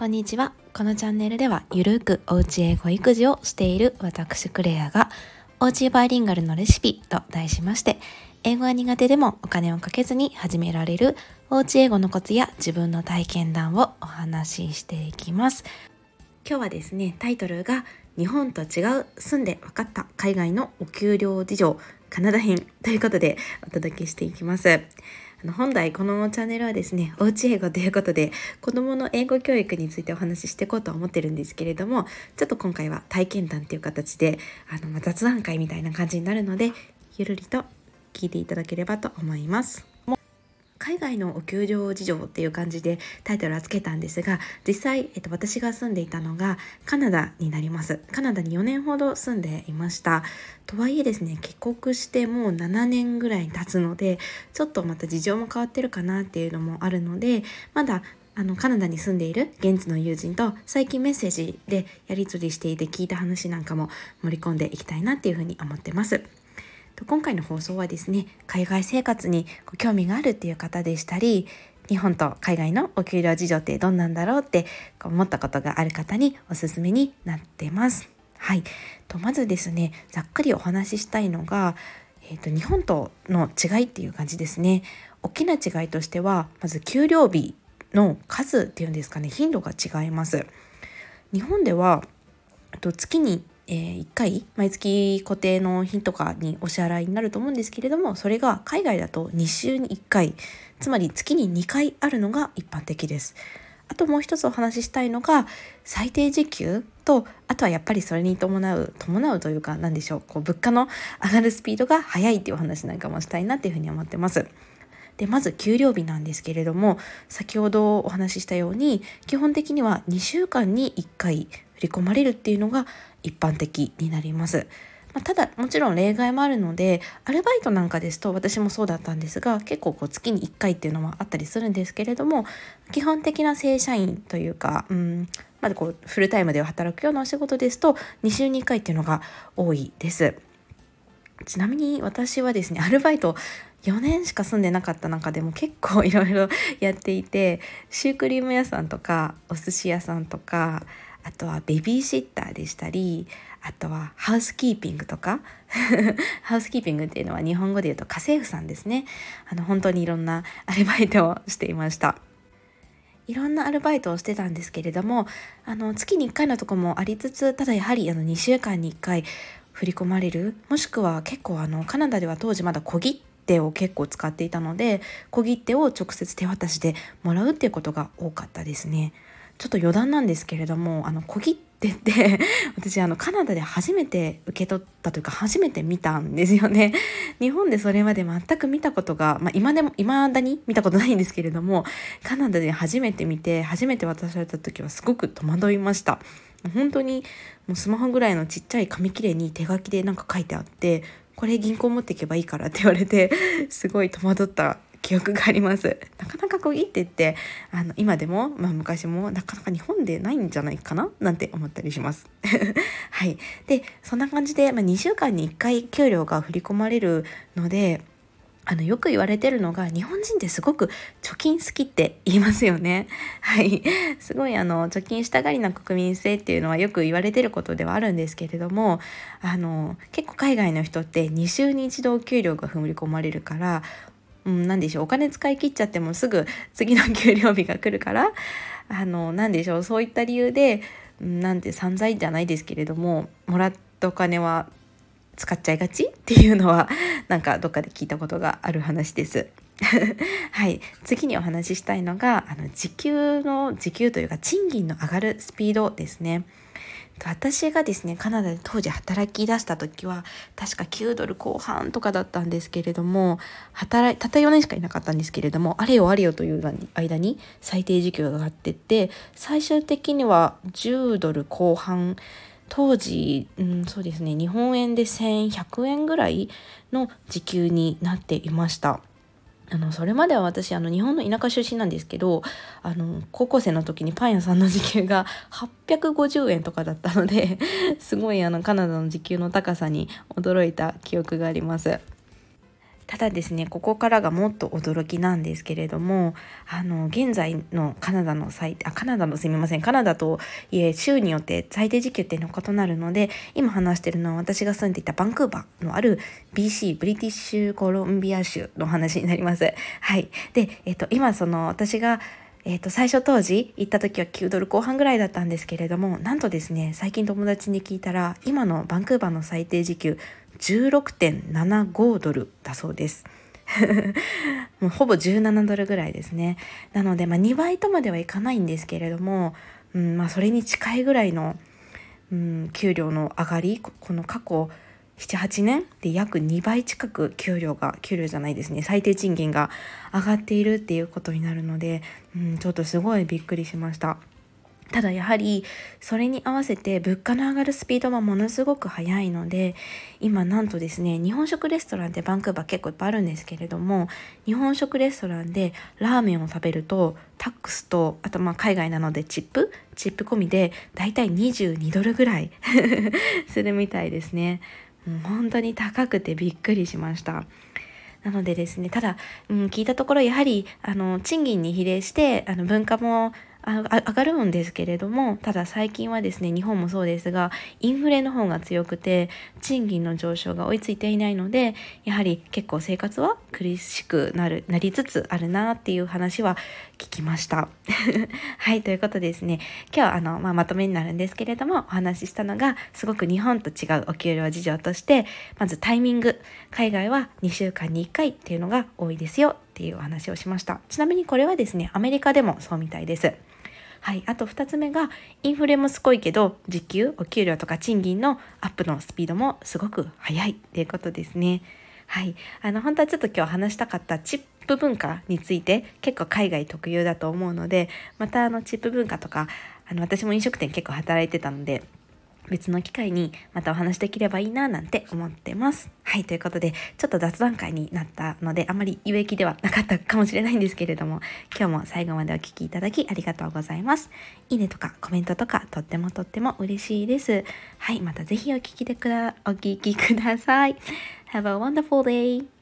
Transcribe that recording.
こんにちは。このチャンネルではゆるくおうち英語育児をしている私クレアがおうちバイリンガルのレシピと題しまして英語が苦手でもお金をかけずに始められるおうち英語のコツや自分の体験談をお話ししていきます。今日はですね、タイトルが日本と違う住んで分かった海外のお給料事情カナダ編ということでお届けしていきます。あの本来このチャンネルはですね、おうち英語ということで、子供の英語教育についてお話ししていこうと思ってるんですけれども、ちょっと今回は体験談っていう形で、あの、雑談会みたいな感じになるので、ゆるりと聞いていただければと思います。海外のお給料事情っていう感じでタイトルはつけたんですが実際、えっと、私が住んでいたのがカナダになりますカナダに4年ほど住んでいましたとはいえですね帰国してもう7年ぐらい経つのでちょっとまた事情も変わってるかなっていうのもあるのでまだあのカナダに住んでいる現地の友人と最近メッセージでやり取りしていて聞いた話なんかも盛り込んでいきたいなっていうふうに思ってます。今回の放送はですね海外生活にご興味があるっていう方でしたり日本と海外のお給料事情ってどんなんだろうって思ったことがある方におすすめになってます。はい、とまずですねざっくりお話ししたいのが、えーと、日本との違いっていう感じですね。大きな違いとしてはまず給料日の数っていうんですかね頻度が違います。日本ではと月にえー、1回毎月固定の日とかにお支払いになると思うんですけれどもそれが海外だと2週に1回つまり月に2回あるのが一般的です。あともう一つお話ししたいのが最低時給とあとはやっぱりそれに伴う伴うというか何でしょうこう物価の上がるスピードが速いっていうお話なんかもしたいなっていうふうに思ってます。でまず給料日なんですけれども先ほどお話ししたように基本的には2週間に1回振り込まれるっていうのが一般的になります。まあ、ただもちろん例外もあるのでアルバイトなんかですと私もそうだったんですが結構こう月に1回っていうのもあったりするんですけれども基本的な正社員というか、うんまこうフルタイムで働くようなお仕事ですと2週に1回っていうのが多いです。ちなみに私はですねアルバイト4年しか住んでなかった中でも結構いろいろやっていてシュークリーム屋さんとかお寿司屋さんとかあとはベビーシッターでしたりあとはハウスキーピングとか ハウスキーピングっていうのは日本語で言うと家政婦さんですね。あの本当にいろんな アルバイトをしていました。いろんなアルバイトをしてたんですけれどもあの月に1回のとこもありつつただやはりあの2週間に1回振り込まれる。もしくは結構あのカナダでは当時まだ小切手を結構使っていたので小切手を直接手渡しでもらうっていうことが多かったですね。ちょっと余談なんですけれどもあの小切手って 私あのカナダで初めて受け取ったというか初めて見たんですよね。日本でそれまで全く見たことが、まあ、今でも未だに見たことないんですけれどもカナダで初めて見て初めて渡された時はすごく戸惑いました。本当にもうスマホぐらいのちっちゃい紙切れに手書きでなんか書いてあってこれ銀行持っていけばいいからって言われてすごい戸惑った記憶があります。なかなか小切手ってあの今でも、まあ、昔もなかなか日本でないんじゃないかな？なんて思ったりします。はい、でそんな感じで、まあ、2週間に1回給料が振り込まれるのであのよく言われてるのが日本人ってすごく貯金好きって言いますよね。はい。すごいあの貯金したがりな国民性っていうのはよく言われてることではあるんですけれどもあの結構海外の人って2週に1度給料が振り込まれるからうん、何でしょうお金使い切っちゃってもすぐ次の給料日が来るから あの何でしょうそういった理由で、うん、なんて散財じゃないですけれどももらったお金は使っちゃいがち？っていうのはなんかどっかで聞いたことがある話です。はい、次にお話ししたいのがあの時給の時給というか賃金の上がるスピードですね。私がですねカナダで当時働き出した時は確か9ドル後半とかだったんですけれども働いたった4年しかいなかったんですけれどもあれよあれよという間に最低時給が上がってって最終的には10ドル後半当時、うん、そうですね日本円で1100円ぐらいの時給になっていました。あのそれまでは私あの日本の田舎出身なんですけどあの高校生の時にパン屋さんの時給が850円とかだったのですごいあのカナダの時給の高さに驚いた記憶があります。ただですねここからがもっと驚きなんですけれどもあの現在のカナダの最あカナダのすみませんカナダといえ州によって最低時給っていうのが異なるので今話してるのは私が住んでいたバンクーバーのある BC ブリティッシュコロンビア州の話になります。はい、で、えっと、今その私がえー、と最初当時行った時は9ドル後半ぐらいだったんですけれどもなんとですね最近友達に聞いたら今のバンクーバーの最低時給16.75ドルだそうです。もうほぼ17ドルぐらいですね。なので、まあ、2倍とまではいかないんですけれども、うんまあ、それに近いぐらいの、うん、給料の上がりこの過去78年で約2倍近く給料が給料じゃないですね最低賃金が上がっているっていうことになるので、うん、ちょっとすごいびっくりしました。ただやはりそれに合わせて物価の上がるスピードはものすごく速いので今なんとですね日本食レストランってバンクーバー結構いっぱいあるんですけれども日本食レストランでラーメンを食べるとタックスとあとまあ海外なのでチップ？チップ込みでだいたい22ドルぐらい するみたいですね。もう本当に高くてびっくりしました。なのでですね、ただ、うん、聞いたところやはりあの賃金に比例してあの文化も上がるんですけれどもただ最近はですね日本もそうですがインフレの方が強くて賃金の上昇が追いついていないのでやはり結構生活は苦しくなるなりつつあるなっていう話は聞きました。はいということでですね。今日あの、まあ、まとめになるんですけれどもお話ししたのがすごく日本と違うお給料事情としてまずタイミング海外は2週間に1回っていうのが多いですよっていうお話をしました。ちなみにこれはですねアメリカでもそうみたいです。はい、あと2つ目がインフレもすごいけど時給お給料とか賃金のアップのスピードもすごく速いっていうことですね。はい、あの本当はちょっと今日話したかったチップ文化について結構海外特有だと思うのでまたあのチップ文化とかあの私も飲食店結構働いてたので別の機会にまたお話できればいいななんて思ってます。はい、ということで、ちょっと雑談会になったので、あまり有益ではなかったかもしれないんですけれども、今日も最後までお聴きいただきありがとうございます。いいねとかコメントとかとってもとっても嬉しいです。はい、またぜひお聞きでくだ、お聞きください。Have a wonderful day!